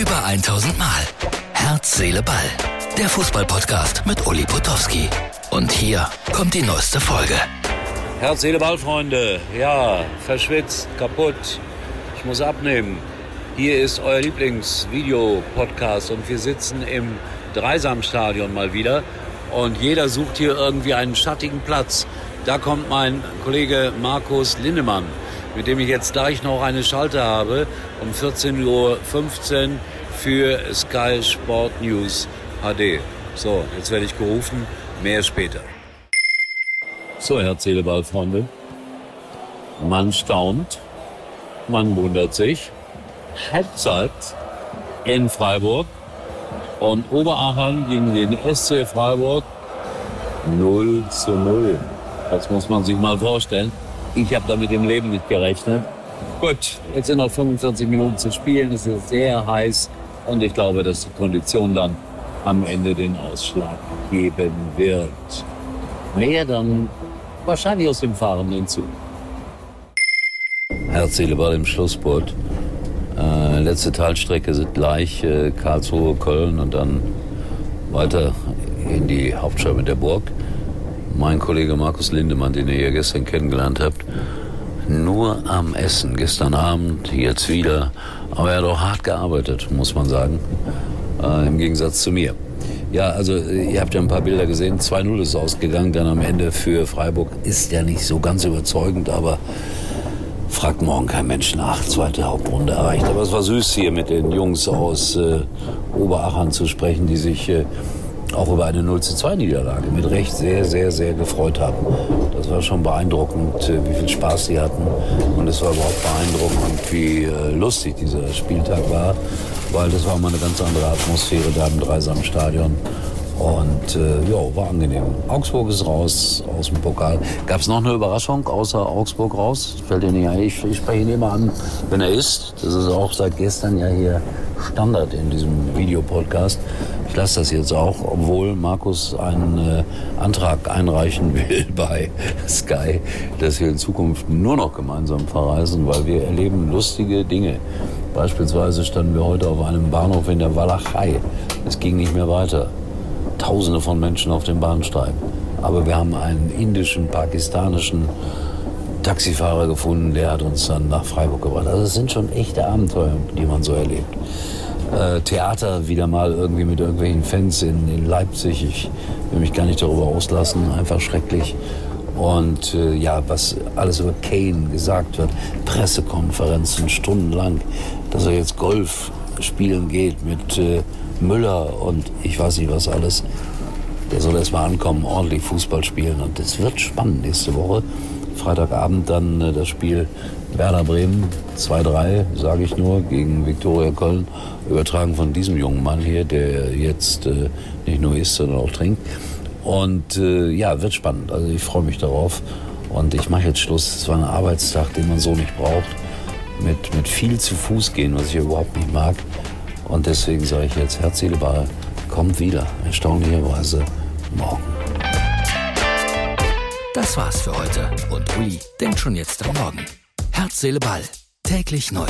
Über 1000 Mal. Herz, Seele, Ball. Der Fußballpodcast mit Uli Potowski. Und hier kommt die neueste Folge. Herz, Seele, Ball, Freunde. Ja, verschwitzt, kaputt. Ich muss abnehmen. Hier ist euer Lieblingsvideo-Podcast und wir sitzen im Dreisamstadion mal wieder. Und jeder sucht hier irgendwie einen schattigen Platz. Da kommt mein Kollege Markus Lindemann mit dem ich jetzt gleich noch eine Schalte habe um 14.15 Uhr für Sky Sport News HD. So, jetzt werde ich gerufen, mehr später. So, Herr Zähleball, Freunde. Man staunt, man wundert sich. Halbzeit in Freiburg und Oberachern gegen den SC Freiburg 0 zu 0. Das muss man sich mal vorstellen. Ich habe damit im Leben nicht gerechnet. Gut, jetzt sind noch 45 Minuten zu spielen. Es ist sehr heiß und ich glaube, dass die Kondition dann am Ende den Ausschlag geben wird. Mehr dann wahrscheinlich aus dem Fahrenden zu. Herzseele war im Schlussboot. Äh, letzte Teilstrecke sind gleich äh, Karlsruhe, Köln und dann weiter in die Hauptstadt mit der Burg mein Kollege Markus Lindemann, den ihr hier gestern kennengelernt habt, nur am Essen. Gestern Abend, jetzt wieder. Aber er hat auch hart gearbeitet, muss man sagen. Äh, Im Gegensatz zu mir. Ja, also ihr habt ja ein paar Bilder gesehen. 2-0 ist ausgegangen, dann am Ende für Freiburg. Ist ja nicht so ganz überzeugend, aber fragt morgen kein Mensch nach. Zweite Hauptrunde erreicht. Aber es war süß hier mit den Jungs aus äh, Oberachern zu sprechen, die sich äh, auch über eine 0 zu 2 Niederlage mit Recht sehr, sehr, sehr gefreut haben. Das war schon beeindruckend, äh, wie viel Spaß sie hatten. Und es war überhaupt beeindruckend, wie äh, lustig dieser Spieltag war, weil das war mal eine ganz andere Atmosphäre da im Dreisamstadion. Und äh, ja, war angenehm. Augsburg ist raus aus dem Pokal. Gab es noch eine Überraschung außer Augsburg raus? Fällt dir nicht ein. Ich, ich spreche ihn immer an, wenn er ist. Das ist auch seit gestern ja hier Standard in diesem Videopodcast. Ich lasse das jetzt auch, obwohl Markus einen äh, Antrag einreichen will bei Sky, dass wir in Zukunft nur noch gemeinsam verreisen, weil wir erleben lustige Dinge. Beispielsweise standen wir heute auf einem Bahnhof in der Walachei. Es ging nicht mehr weiter. Tausende von Menschen auf dem Bahnsteig. Aber wir haben einen indischen, pakistanischen Taxifahrer gefunden, der hat uns dann nach Freiburg gebracht. Also es sind schon echte Abenteuer, die man so erlebt äh, Theater wieder mal irgendwie mit irgendwelchen Fans in, in Leipzig. Ich will mich gar nicht darüber auslassen, einfach schrecklich. Und äh, ja, was alles über Kane gesagt wird, Pressekonferenzen stundenlang, dass er jetzt Golf spielen geht mit äh, Müller und ich weiß nicht was alles. Der soll erst mal ankommen, ordentlich Fußball spielen und es wird spannend nächste Woche. Freitagabend dann äh, das Spiel Werder Bremen 2-3, sage ich nur, gegen Viktoria Köln. Übertragen von diesem jungen Mann hier, der jetzt äh, nicht nur isst, sondern auch trinkt. Und äh, ja, wird spannend. Also ich freue mich darauf. Und ich mache jetzt Schluss. Es war ein Arbeitstag, den man so nicht braucht. Mit, mit viel zu Fuß gehen, was ich überhaupt nicht mag. Und deswegen sage ich jetzt, Herz, Seele, Ball, kommt wieder. Erstaunlicherweise morgen. Das war's für heute. Und Uli denkt schon jetzt am Morgen. Herz, Seele, Ball. Täglich neu.